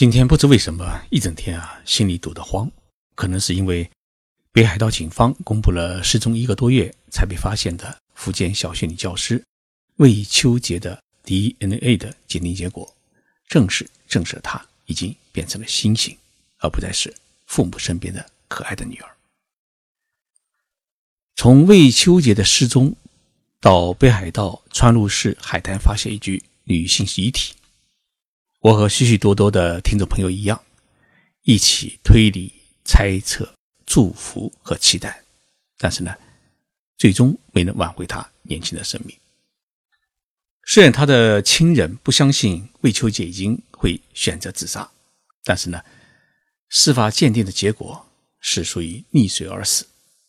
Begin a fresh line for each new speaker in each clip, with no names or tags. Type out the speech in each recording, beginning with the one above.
今天不知为什么一整天啊，心里堵得慌，可能是因为北海道警方公布了失踪一个多月才被发现的福建小学女教师魏秋杰的 DNA 的鉴定结果，正式证实了她已经变成了猩猩，而不再是父母身边的可爱的女儿。从魏秋杰的失踪到北海道川路市海滩发现一具女性遗体。我和许许多多的听众朋友一样，一起推理、猜测、祝福和期待，但是呢，最终没能挽回他年轻的生命。虽然他的亲人不相信魏秋杰已经会选择自杀，但是呢，司法鉴定的结果是属于溺水而死，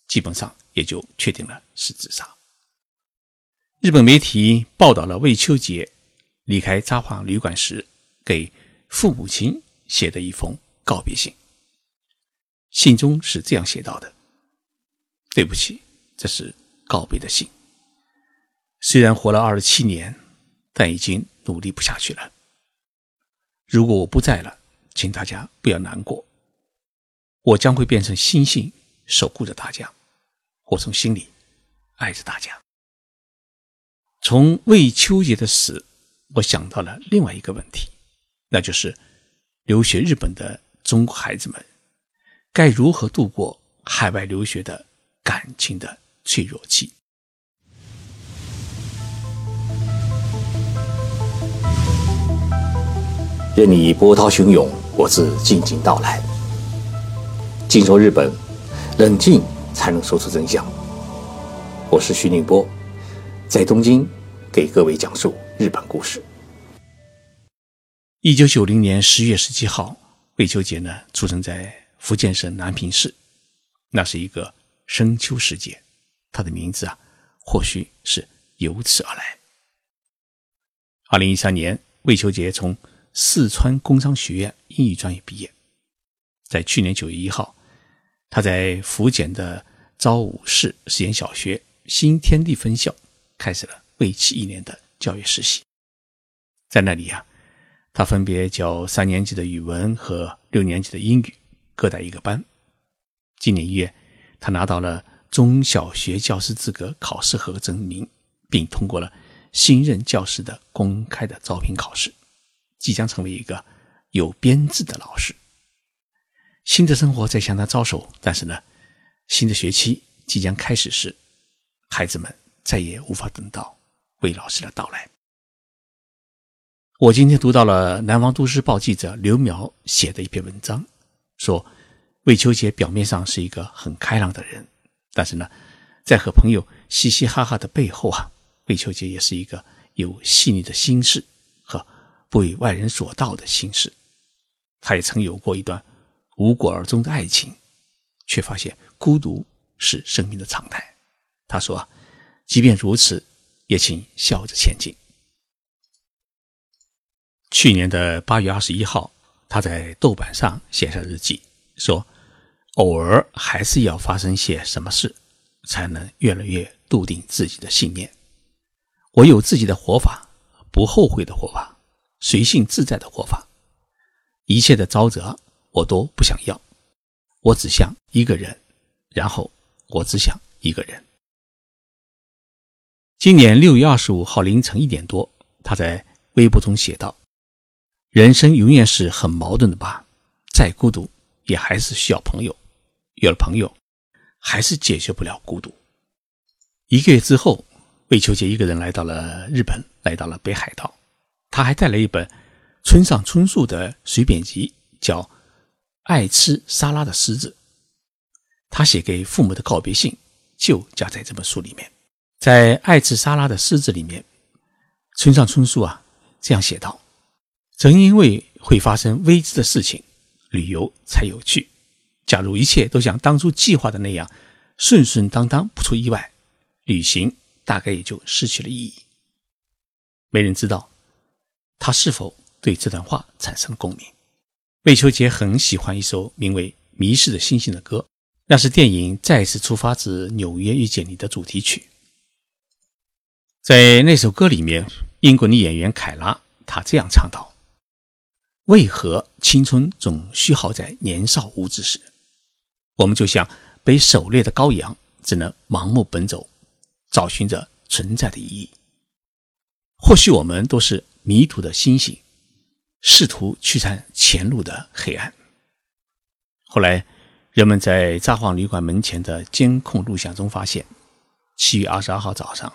基本上也就确定了是自杀。日本媒体报道了魏秋杰离开札幌旅馆时。给父母亲写的一封告别信，信中是这样写到的：“对不起，这是告别的信。虽然活了二十七年，但已经努力不下去了。如果我不在了，请大家不要难过。我将会变成星星，守护着大家。我从心里爱着大家。”从魏秋杰的死，我想到了另外一个问题。那就是留学日本的中国孩子们该如何度过海外留学的感情的脆弱期？
任你波涛汹涌，我自静静到来。静说日本，冷静才能说出真相。我是徐宁波，在东京给各位讲述日本故事。
一九九零年十月十七号，魏秋杰呢出生在福建省南平市，那是一个深秋时节，他的名字啊，或许是由此而来。二零一三年，魏秋杰从四川工商学院英语专业毕业，在去年九月一号，他在福建的昭武市实验小学新天地分校开始了为期一年的教育实习，在那里啊。他分别教三年级的语文和六年级的英语，各带一个班。今年一月，他拿到了中小学教师资格考试合格证明，并通过了新任教师的公开的招聘考试，即将成为一个有编制的老师。新的生活在向他招手，但是呢，新的学期即将开始时，孩子们再也无法等到魏老师的到来。我今天读到了南方都市报记者刘苗写的一篇文章，说魏秋杰表面上是一个很开朗的人，但是呢，在和朋友嘻嘻哈哈的背后啊，魏秋杰也是一个有细腻的心事和不为外人所道的心事。他也曾有过一段无果而终的爱情，却发现孤独是生命的常态。他说：“即便如此，也请笑着前进。”去年的八月二十一号，他在豆瓣上写下日记，说：“偶尔还是要发生些什么事，才能越来越笃定自己的信念。我有自己的活法，不后悔的活法，随性自在的活法。一切的沼泽我都不想要，我只想一个人，然后我只想一个人。”今年六月二十五号凌晨一点多，他在微博中写道。人生永远是很矛盾的吧，再孤独也还是需要朋友，有了朋友，还是解决不了孤独。一个月之后，魏秋杰一个人来到了日本，来到了北海道，他还带了一本村上春树的随笔集，叫《爱吃沙拉的狮子》。他写给父母的告别信就夹在这本书里面。在《爱吃沙拉的狮子》里面，村上春树啊这样写道。正因为会发生未知的事情，旅游才有趣。假如一切都像当初计划的那样顺顺当当，不出意外，旅行大概也就失去了意义。没人知道他是否对这段话产生共鸣。魏秋杰很喜欢一首名为《迷失的星星》的歌，那是电影《再次出发自纽约遇见你》的主题曲。在那首歌里面，英国女演员凯拉她这样唱道。为何青春总虚耗在年少无知时？我们就像被狩猎的羔羊，只能盲目奔走，找寻着存在的意义。或许我们都是迷途的星星，试图驱散前路的黑暗。后来，人们在札幌旅馆门前的监控录像中发现，七月二十二号早上，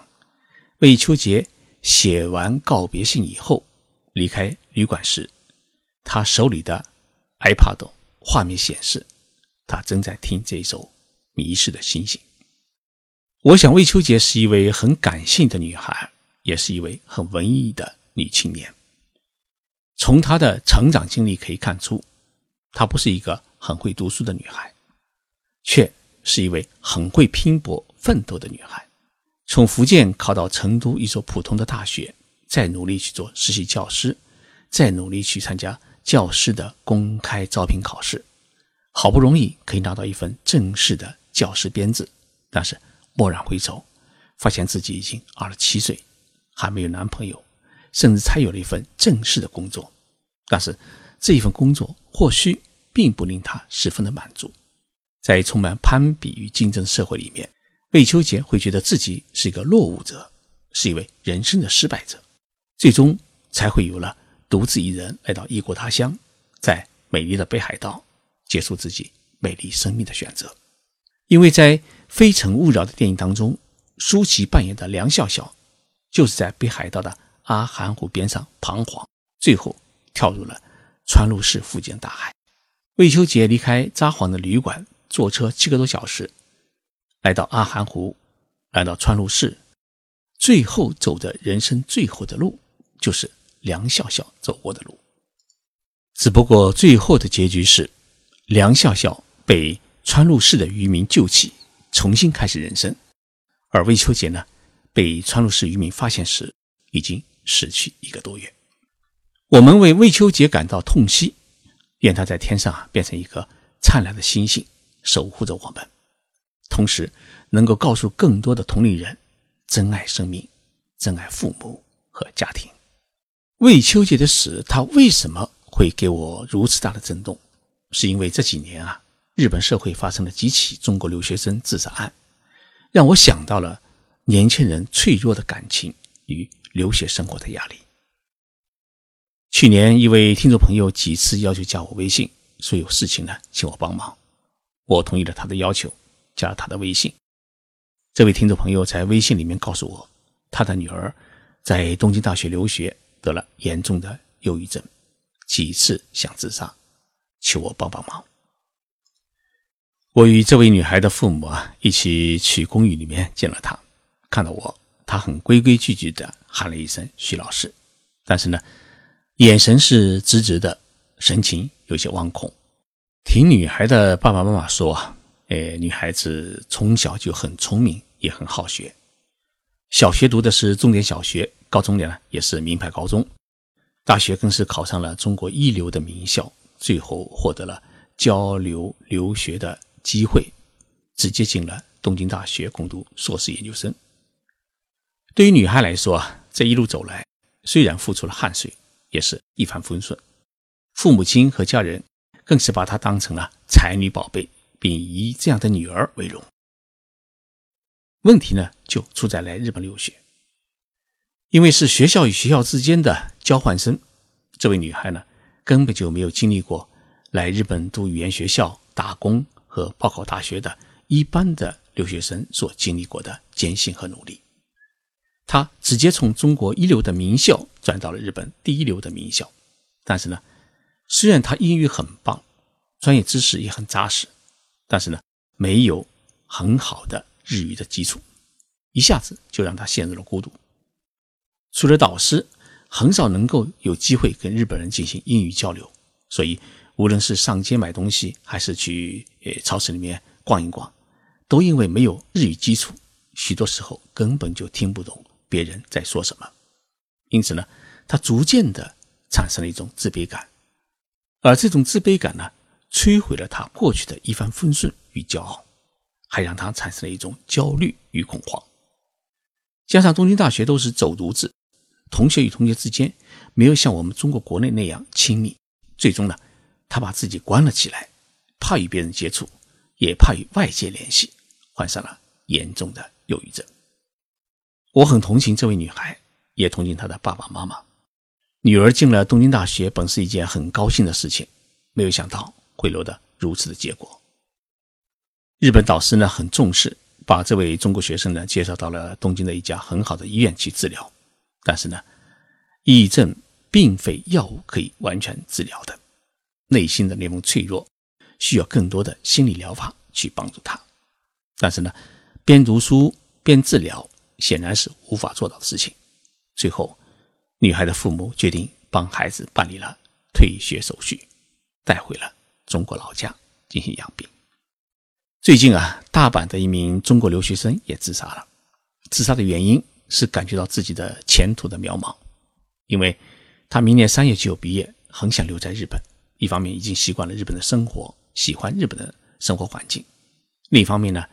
魏秋杰写完告别信以后离开旅馆时。他手里的 iPad 画面显示，他正在听这首迷失的星星。我想，魏秋杰是一位很感性的女孩，也是一位很文艺的女青年。从她的成长经历可以看出，她不是一个很会读书的女孩，却是一位很会拼搏奋斗的女孩。从福建考到成都一所普通的大学，再努力去做实习教师，再努力去参加。教师的公开招聘考试，好不容易可以拿到一份正式的教师编制，但是蓦然回首，发现自己已经二十七岁，还没有男朋友，甚至才有了一份正式的工作，但是这一份工作或许并不令他十分的满足。在充满攀比与竞争的社会里面，魏秋杰会觉得自己是一个落伍者，是一位人生的失败者，最终才会有了。独自一人来到异国他乡，在美丽的北海道结束自己美丽生命的选择。因为在《非诚勿扰》的电影当中，舒淇扮演的梁笑笑就是在北海道的阿寒湖边上彷徨，最后跳入了川路市附近的大海。魏秋杰离开札幌的旅馆，坐车七个多小时，来到阿寒湖，来到川路市，最后走的人生最后的路，就是。梁笑笑走过的路，只不过最后的结局是，梁笑笑被川路市的渔民救起，重新开始人生；而魏秋杰呢，被川路市渔民发现时，已经死去一个多月。我们为魏秋杰感到痛惜，愿他在天上啊变成一颗灿烂的星星，守护着我们，同时能够告诉更多的同龄人，珍爱生命，珍爱父母和家庭。魏秋杰的死，他为什么会给我如此大的震动？是因为这几年啊，日本社会发生了几起中国留学生自杀案，让我想到了年轻人脆弱的感情与留学生活的压力。去年，一位听众朋友几次要求加我微信，说有事情呢，请我帮忙。我同意了他的要求，加了他的微信。这位听众朋友在微信里面告诉我，他的女儿在东京大学留学。得了严重的忧郁症，几次想自杀，求我帮帮忙。我与这位女孩的父母啊一起去公寓里面见了她，看到我，她很规规矩矩的喊了一声“徐老师”，但是呢，眼神是直直的，神情有些惶恐。听女孩的爸爸妈妈说啊，哎，女孩子从小就很聪明，也很好学，小学读的是重点小学。高中呢也是名牌高中，大学更是考上了中国一流的名校，最后获得了交流留学的机会，直接进了东京大学攻读硕士研究生。对于女孩来说，这一路走来，虽然付出了汗水，也是一帆风顺，父母亲和家人更是把她当成了才女宝贝，并以这样的女儿为荣。问题呢，就出在来日本留学。因为是学校与学校之间的交换生，这位女孩呢根本就没有经历过来日本读语言学校、打工和报考大学的一般的留学生所经历过的艰辛和努力。她直接从中国一流的名校转到了日本第一流的名校，但是呢，虽然她英语很棒，专业知识也很扎实，但是呢，没有很好的日语的基础，一下子就让她陷入了孤独。除了导师，很少能够有机会跟日本人进行英语交流，所以无论是上街买东西，还是去呃超市里面逛一逛，都因为没有日语基础，许多时候根本就听不懂别人在说什么。因此呢，他逐渐的产生了一种自卑感，而这种自卑感呢，摧毁了他过去的一帆风顺与骄傲，还让他产生了一种焦虑与恐慌。加上东京大学都是走读制。同学与同学之间没有像我们中国国内那样亲密，最终呢，他把自己关了起来，怕与别人接触，也怕与外界联系，患上了严重的忧郁症。我很同情这位女孩，也同情她的爸爸妈妈。女儿进了东京大学，本是一件很高兴的事情，没有想到会落得如此的结果。日本导师呢很重视，把这位中国学生呢介绍到了东京的一家很好的医院去治疗。但是呢，抑郁症并非药物可以完全治疗的，内心的那份脆弱，需要更多的心理疗法去帮助他。但是呢，边读书边治疗显然是无法做到的事情。最后，女孩的父母决定帮孩子办理了退学手续，带回了中国老家进行养病。最近啊，大阪的一名中国留学生也自杀了。自杀的原因是感觉到自己的前途的渺茫，因为他明年三月就毕业，很想留在日本。一方面已经习惯了日本的生活，喜欢日本的生活环境；另一方面呢，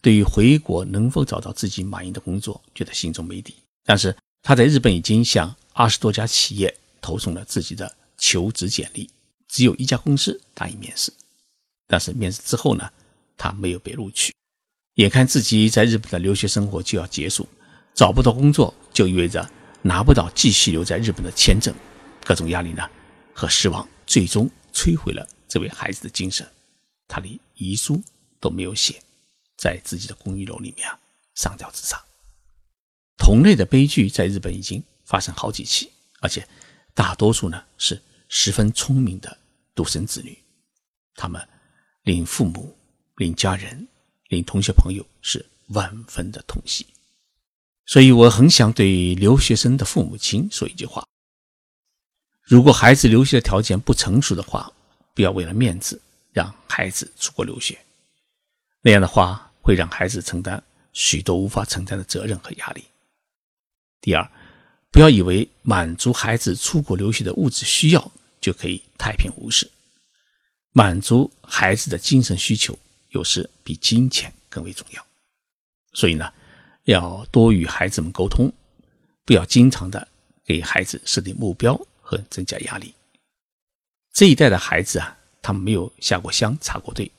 对于回国能否找到自己满意的工作，觉得心中没底。但是他在日本已经向二十多家企业投送了自己的求职简历，只有一家公司答应面试。但是面试之后呢？他没有被录取，眼看自己在日本的留学生活就要结束，找不到工作就意味着拿不到继续留在日本的签证，各种压力呢和失望，最终摧毁了这位孩子的精神。他连遗书都没有写，在自己的公寓楼里面啊上吊自杀。同类的悲剧在日本已经发生好几起，而且大多数呢是十分聪明的独生子女，他们令父母。令家人、令同学朋友是万分的痛惜，所以我很想对留学生的父母亲说一句话：如果孩子留学的条件不成熟的话，不要为了面子让孩子出国留学，那样的话会让孩子承担许多无法承担的责任和压力。第二，不要以为满足孩子出国留学的物质需要就可以太平无事，满足孩子的精神需求。有时比金钱更为重要，所以呢，要多与孩子们沟通，不要经常的给孩子设定目标和增加压力。这一代的孩子啊，他们没有下过乡、插过队，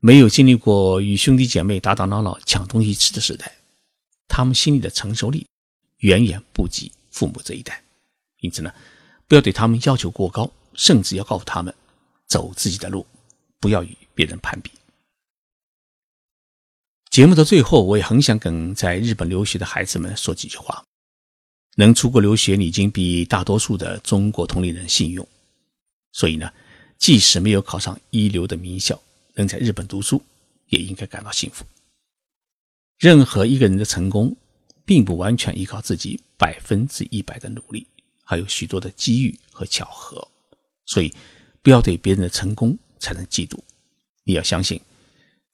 没有经历过与兄弟姐妹打打闹闹、抢东西吃的时代，他们心里的承受力远远不及父母这一代。因此呢，不要对他们要求过高，甚至要告诉他们走自己的路，不要与别人攀比。节目的最后，我也很想跟在日本留学的孩子们说几句话。能出国留学，你已经比大多数的中国同龄人幸运。所以呢，即使没有考上一流的名校，能在日本读书，也应该感到幸福。任何一个人的成功，并不完全依靠自己百分之一百的努力，还有许多的机遇和巧合。所以，不要对别人的成功产生嫉妒，你要相信。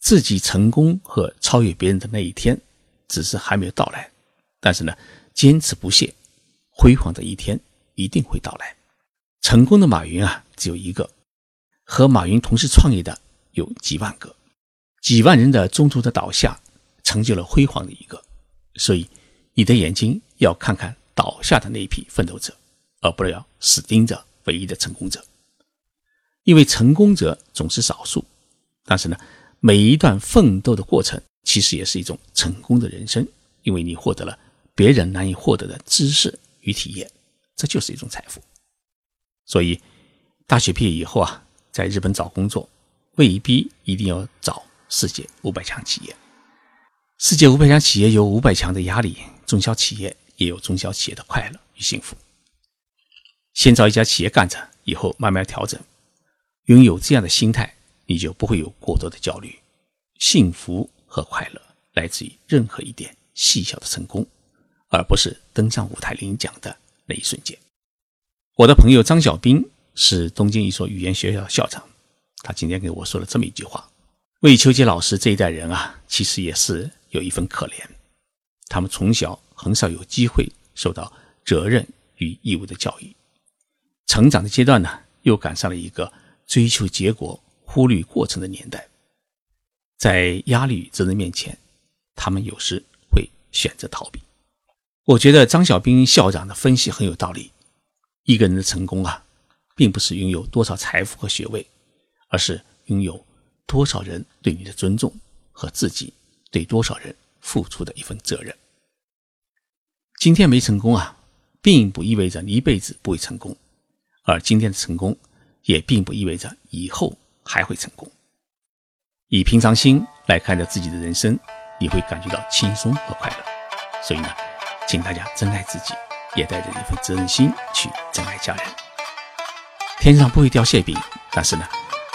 自己成功和超越别人的那一天，只是还没有到来。但是呢，坚持不懈，辉煌的一天一定会到来。成功的马云啊，只有一个；和马云同时创业的有几万个，几万人的中途的倒下，成就了辉煌的一个。所以，你的眼睛要看看倒下的那一批奋斗者，而不要死盯着唯一的成功者。因为成功者总是少数，但是呢。每一段奋斗的过程，其实也是一种成功的人生，因为你获得了别人难以获得的知识与体验，这就是一种财富。所以，大学毕业以后啊，在日本找工作，未必一定要找世界五百强企业。世界五百强企业有五百强的压力，中小企业也有中小企业的快乐与幸福。先找一家企业干着，以后慢慢调整，拥有这样的心态。你就不会有过多的焦虑，幸福和快乐来自于任何一点细小的成功，而不是登上舞台领奖的那一瞬间。我的朋友张小兵是东京一所语言学校的校长，他今天给我说了这么一句话：魏秋杰老师这一代人啊，其实也是有一份可怜，他们从小很少有机会受到责任与义务的教育，成长的阶段呢，又赶上了一个追求结果。忽略过程的年代，在压力与责任面前，他们有时会选择逃避。我觉得张小兵校长的分析很有道理。一个人的成功啊，并不是拥有多少财富和学位，而是拥有多少人对你的尊重和自己对多少人付出的一份责任。今天没成功啊，并不意味着你一辈子不会成功，而今天的成功也并不意味着以后还会成功。以平常心来看待自己的人生，你会感觉到轻松和快乐。所以呢，请大家珍爱自己，也带着一份责任心去珍爱家人。天上不会掉馅饼，但是呢，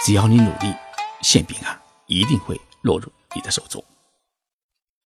只要你努力，馅饼啊一定会落入你的手中。